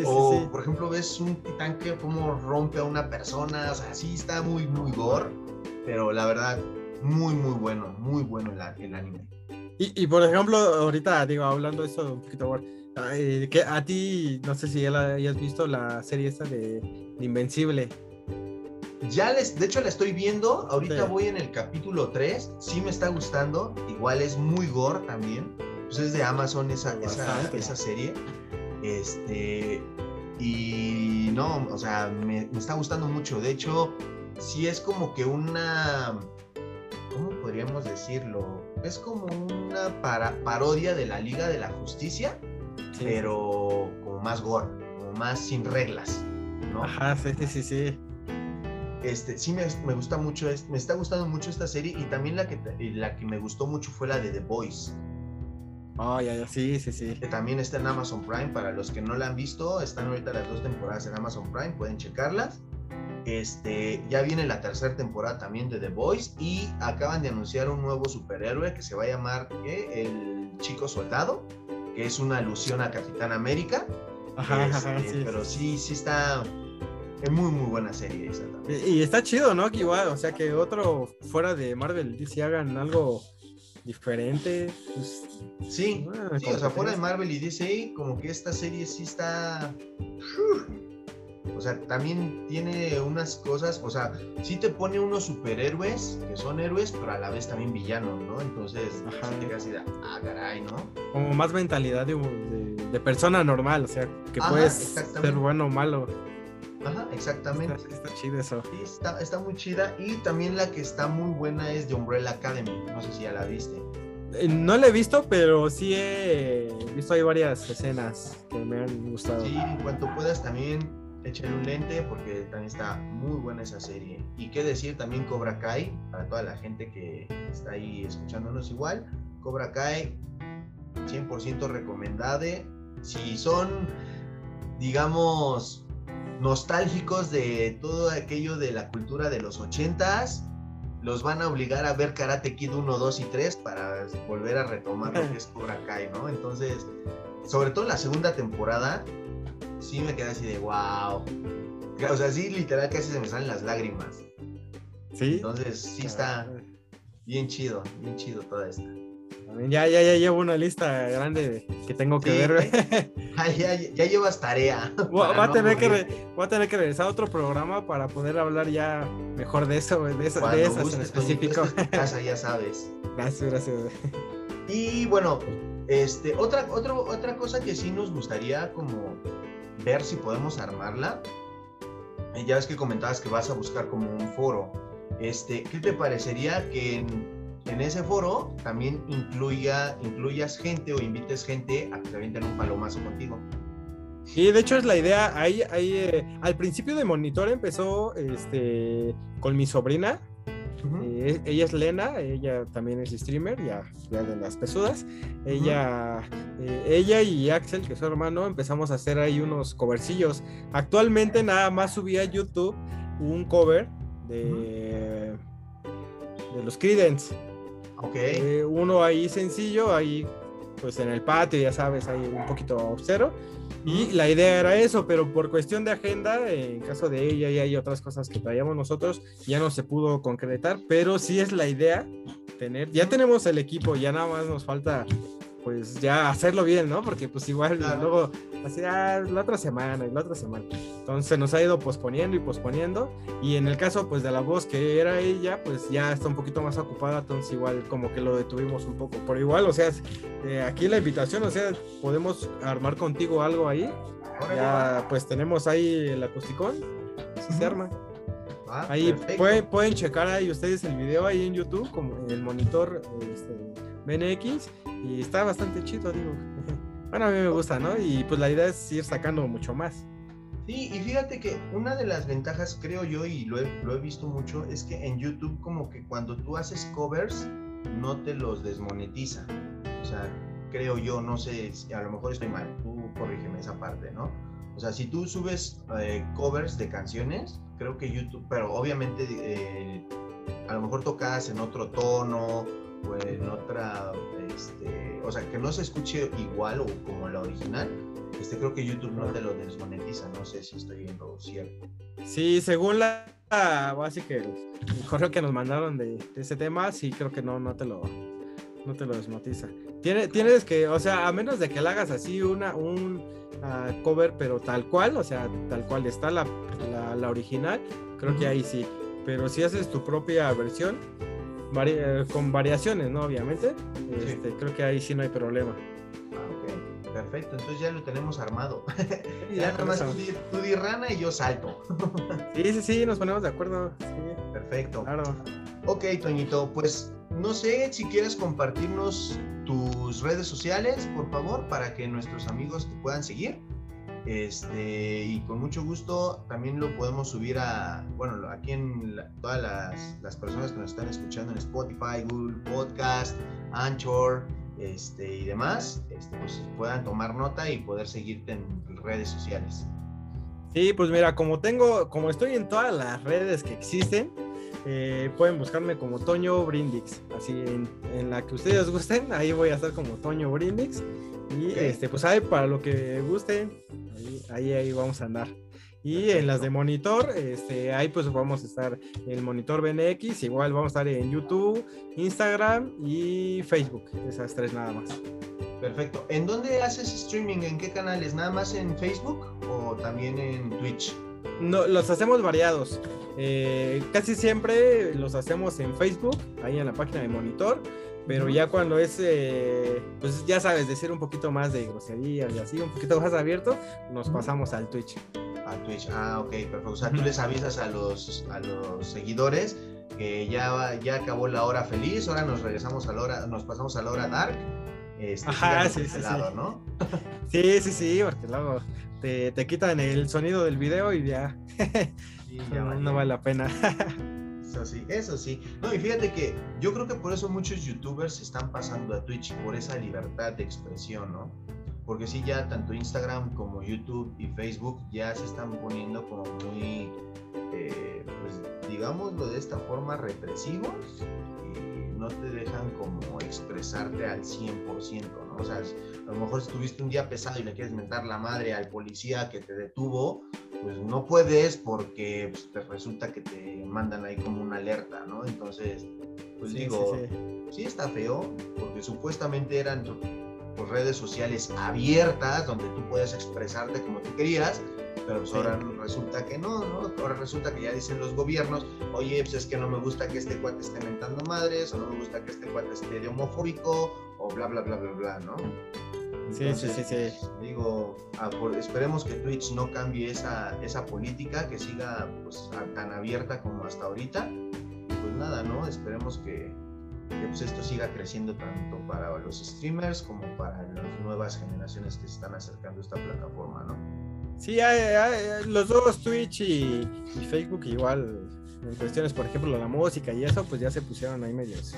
o, por ejemplo, ves un titán que como rompe a una persona, o sea, sí está muy, muy gore, pero la verdad, muy, muy bueno, muy bueno el, el anime. Y, y, por ejemplo, ahorita, digo, hablando de eso un poquito, que a ti, no sé si ya la hayas visto la serie esta de, Invencible. Ya les, de hecho la estoy viendo, ahorita voy en el capítulo 3, sí me está gustando, igual es muy gore también, pues es de Amazon esa, esa, esa serie. Este, y no, o sea, me, está gustando mucho. De hecho, sí es como que una, ¿cómo podríamos decirlo? Es como una parodia de la Liga de la Justicia, pero como más gore, como más sin reglas, ¿no? Ajá, sí, sí, sí. Este, sí me, me gusta mucho, me está gustando mucho esta serie y también la que, la que me gustó mucho fue la de The Boys. Oh, ya, ya, sí, sí, sí. Que también está en Amazon Prime. Para los que no la han visto, están ahorita las dos temporadas en Amazon Prime, pueden checarlas. Este, ya viene la tercera temporada también de The Boys y acaban de anunciar un nuevo superhéroe que se va a llamar El Chico Soldado, que es una alusión a Capitán América. Ajá, ajá, este, sí. Pero sí, sí está es muy, muy buena serie esa también. Y, está chido, ¿no? Que igual, o sea, que otro fuera de Marvel DC hagan algo diferente. Pues, sí, ah, sí o sea, fuera de Marvel y DC, como que esta serie sí está. O sea, también tiene unas cosas, o sea, sí te pone unos superhéroes que son héroes, pero a la vez también villanos, ¿no? Entonces, Ajá. te así de, ah, caray, ¿no? Como más mentalidad de, de, persona normal, o sea, que puedes ser bueno o malo. Ajá, exactamente. Está, chida eso. Sí, está, está, muy chida. Y también la que está muy buena es de Umbrella Academy. No sé si ya la viste. Eh, no la he visto, pero sí he visto ahí varias escenas que me han gustado. Sí, en cuanto puedas también échale un lente porque también está muy buena esa serie. Y qué decir también Cobra Kai, para toda la gente que está ahí escuchándonos igual. Cobra Kai, 100% recomendable. Si son, digamos, nostálgicos de todo aquello de la cultura de los ochentas, los van a obligar a ver Karate Kid 1, 2 y 3 para volver a retomar lo que es Cobra Kai, ¿no? Entonces, sobre todo la segunda temporada, sí me quedé así de wow. O sea, sí, literal casi se me salen las lágrimas. Sí. Entonces, sí está bien chido, bien chido toda esta. Ya, ya, ya llevo una lista grande que tengo que ver. [LAUGHS] ya, ya, llevas tarea. Voy, [LAUGHS] a tener que voy, a tener que regresar a otro programa para poder hablar ya mejor de eso, de, eso, de esas en específico. casa, ya [LAUGHS] sabes. Gracias, gracias. Y bueno, este, otra, otra, otra cosa que sí nos gustaría como ver si podemos armarla. Ya ves que comentabas que vas a buscar como un foro. Este, ¿Qué te parecería que en en ese foro también incluya, incluyas gente o invites gente a que te avienten un palomazo contigo. Y de hecho es la idea, ahí, ahí eh, al principio de Monitor empezó este, con mi sobrina, eh, ella es Lena, ella también es streamer, ya, de las pesudas. Ella, eh, ella y Axel, que es su hermano, empezamos a hacer ahí unos covercillos. Actualmente nada más subí a YouTube un cover de, de los Credence. Eh, uno ahí sencillo, ahí pues en el patio, ya sabes, ahí un poquito austero. Y la idea era eso, pero por cuestión de agenda, en caso de ella y hay otras cosas que traíamos nosotros, ya no se pudo concretar, pero sí es la idea tener, ya tenemos el equipo, ya nada más nos falta pues ya hacerlo bien, ¿no? Porque pues igual luego así, ah, la otra semana y la otra semana. Entonces nos ha ido posponiendo y posponiendo. Y en el caso pues de la voz que era ella, pues ya está un poquito más ocupada, entonces igual como que lo detuvimos un poco. Pero igual, o sea, eh, aquí la invitación, o sea, podemos armar contigo algo ahí. Ya pues tenemos ahí el acusticón, si se arma. Ah, ahí pueden, pueden checar ahí ustedes el video ahí en YouTube, como en el monitor este, BNX y está bastante chido, digo. [LAUGHS] Bueno, a mí me gusta, ¿no? Y pues la idea es ir sacando mucho más. Sí, y fíjate que una de las ventajas, creo yo, y lo he, visto mucho, es que en YouTube como que cuando tú haces covers, no te los desmonetiza. O sea, creo yo, no sé, a lo mejor estoy mal, tú corrígeme esa parte, ¿no? O sea, si tú subes eh, covers de canciones, creo que YouTube, pero obviamente eh, a lo mejor tocadas en otro tono o en otra este, o sea, que no se escuche igual o como la original, este, creo que YouTube no te lo desmonetiza, no sé si estoy en lo cierto. Sí, según la, así que el, correo que nos mandaron de, ese tema, sí creo que no, no te lo, no te lo desmonetiza. tienes que, o sea, a menos de que la hagas así una, un ah, cover, pero tal cual, o sea, tal cual está la, la, original, creo que ahí sí. Pero si haces tu propia versión, eh, con variaciones, ¿no? Obviamente. Este, creo que ahí sí no hay problema. Ah, ok, perfecto. Entonces ya lo tenemos armado. [LAUGHS] ya, nada más tú, di rana y yo salto. [LAUGHS] sí, sí, sí, nos ponemos de acuerdo. Perfecto. Claro. Ok, Toñito, pues no sé si quieres compartirnos tus redes sociales, por favor, para que nuestros amigos te puedan seguir. Este, y con mucho gusto también lo podemos subir a, bueno, aquí en todas las, personas que nos están escuchando en Spotify, Google Podcast, Anchor, este, y demás, este, pues puedan tomar nota y poder seguirte en redes sociales. Sí, pues mira, como tengo, como estoy en todas las redes que existen, eh, pueden buscarme como Toño Brindix, así en, en, la que ustedes gusten, ahí voy a estar como Toño Brindix. Y este, pues ahí para lo que guste, ahí, ahí, vamos a andar. Y en las de monitor, este, ahí pues vamos a estar en el monitor BNX, igual vamos a estar en YouTube, Instagram y Facebook, esas tres nada más. Perfecto. ¿En dónde haces streaming? ¿En qué canales? ¿Nada más en Facebook o también en Twitch? No, los hacemos variados. Eh, casi siempre los hacemos en Facebook, ahí en la página de monitor pero ya cuando es, eh, pues ya sabes, decir un poquito más de grosería y así, un poquito más abierto, nos pasamos al Twitch. Al Twitch, ah, ok, perfecto. O sea, tú les avisas a los, a los seguidores que ya, ya acabó la hora feliz, ahora nos regresamos a la hora, nos pasamos a la hora dark. Este, Ajá, sí, sí, lado, ¿no? [LAUGHS] sí, sí, sí, porque luego te, te, quitan el sonido del video y ya, [LAUGHS] no, vale la pena. [LAUGHS] Eso sí, eso sí. No, y fíjate que yo creo que por eso muchos youtubers se están pasando a Twitch, por esa libertad de expresión, ¿no? Porque sí, ya tanto Instagram como YouTube y Facebook ya se están poniendo como muy, eh, pues digámoslo de esta forma, represivos no te dejan como expresarte al 100%, ¿no? O sea, a lo mejor si tuviste un día pesado y le quieres mentar la madre al policía que te detuvo, pues no puedes porque pues, te resulta que te mandan ahí como una alerta, ¿no? Entonces, pues digo, sí, está feo, porque supuestamente eran pues, redes sociales abiertas donde tú puedes expresarte como tú querías, pero pues ahora resulta que no, ¿no? Ahora resulta que ya dicen los gobiernos, oye, pues es que no me gusta que este cuate esté mentando madres, o no me gusta que este cuate esté de homofóbico, o bla, bla, bla, bla, bla, ¿no? Sí, sí, sí, sí. Digo, esperemos que Twitch no cambie esa, esa política, que siga pues, tan abierta como hasta ahorita. Pues nada, ¿no? Esperemos que, que pues, esto siga creciendo tanto para los streamers como para las nuevas generaciones que se están acercando a esta plataforma, ¿no? Sí, los dos, Twitch y, Facebook, igual, en cuestiones, por ejemplo, la música y eso, pues ya se pusieron ahí medios.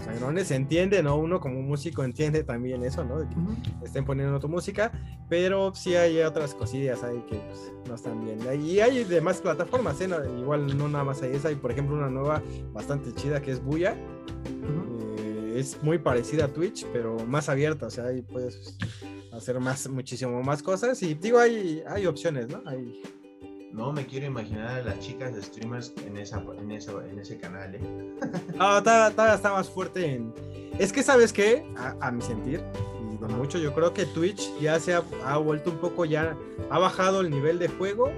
O sea, no se entiende, ¿no? Uno como músico entiende también eso, ¿no? De que estén poniendo tu música, pero sí hay otras cosillas ahí que pues, no están bien. Y hay demás plataformas, ¿eh? igual no nada más hay esa, hay por ejemplo una nueva bastante chida que es Buya. Eh, es muy parecida a Twitch, pero más abierta, o sea, ahí puedes hacer más, muchísimo más cosas. Y digo, hay, hay opciones, ¿no? Hay... No me quiero imaginar a las chicas de streamers en, esa, en, en ese canal, ¿eh? [LAUGHS] No, todavía está más fuerte en... Es que, ¿sabes qué? A, mi sentir, y de mucho, yo creo que Twitch ya se ha, ha, vuelto un poco, ya ha bajado el nivel de juego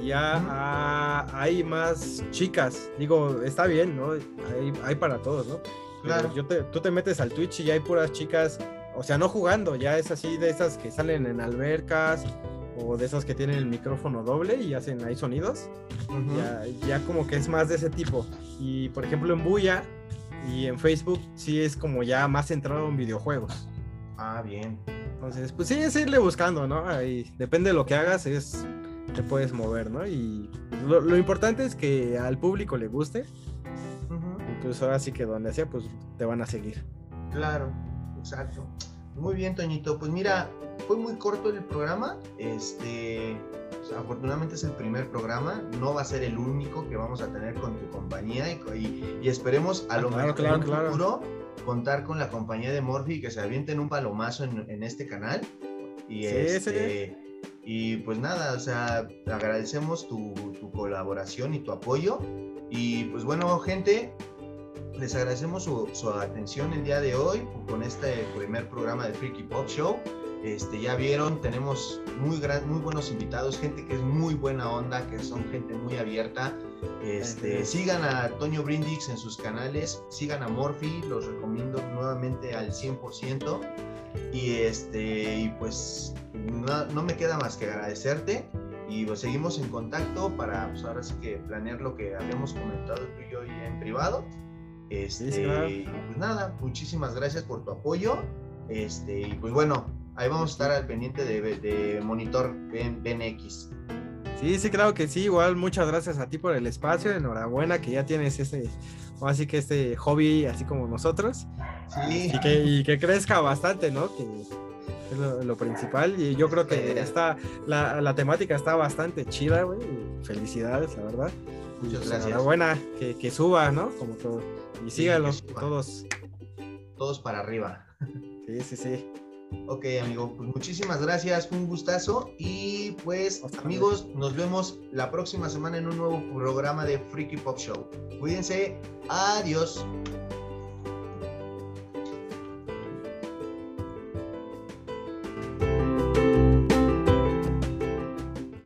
y ya hay más chicas. Digo, está bien, ¿no? Hay, hay para todos, ¿no? Claro. Yo te, tú te metes al Twitch y hay puras chicas o sea, no jugando, ya es así de esas que salen en albercas o de esas que tienen el micrófono doble y hacen ahí sonidos. ya, como que es más de ese tipo. Y por ejemplo en Buya y en Facebook sí es como ya más centrado en videojuegos. Ah, bien. Entonces, pues sí, es irle buscando, ¿no? Ahí, depende de lo que hagas, es te puedes mover, ¿no? Y lo, importante es que al público le guste. Incluso ahora sí que donde sea, pues te van a seguir. Claro. Exacto. Muy bien, Toñito. Pues mira, fue muy corto el programa. Este, pues, afortunadamente es el primer programa. No va a ser el único que vamos a tener con tu compañía y, esperemos a lo ah, mejor en un futuro contar con la compañía de Morphy que se avienten un palomazo en, este canal. Y este, y pues nada, o sea, agradecemos tu, tu colaboración y tu apoyo. Y pues bueno, gente, les agradecemos su, atención el día de hoy con este primer programa de Freaky Pop Show. Este, ya vieron, tenemos muy, gran, muy buenos invitados, gente que es muy buena onda, que son gente muy abierta. Este, sigan a Toño Brindix en sus canales, sigan a Morphy, los recomiendo nuevamente al 100%. Y, este, y pues no, no me queda más que agradecerte y pues seguimos en contacto para pues, ahora sí que planear lo que habíamos comentado tú y yo en privado este, pues nada, muchísimas gracias por tu apoyo. Este, y pues bueno, ahí vamos a estar al pendiente de, Monitor BNX. Sí, sí, claro que sí. Igual muchas gracias a ti por el espacio. Enhorabuena que ya tienes ese, así que este hobby así como nosotros. Sí. Y que, crezca bastante, ¿no? Que es lo, principal. Y yo creo que está, la, temática está bastante chida, güey. Felicidades, la verdad. Muchas pues, gracias. Enhorabuena, que, que suba, ¿no? Como todo. Y sígalos todos. Todos para arriba. Sí, sí, sí. Ok, amigo, pues muchísimas gracias, un gustazo. Y pues, amigos, nos vemos la próxima semana en un nuevo programa de Freaky Pop Show. Cuídense, adiós.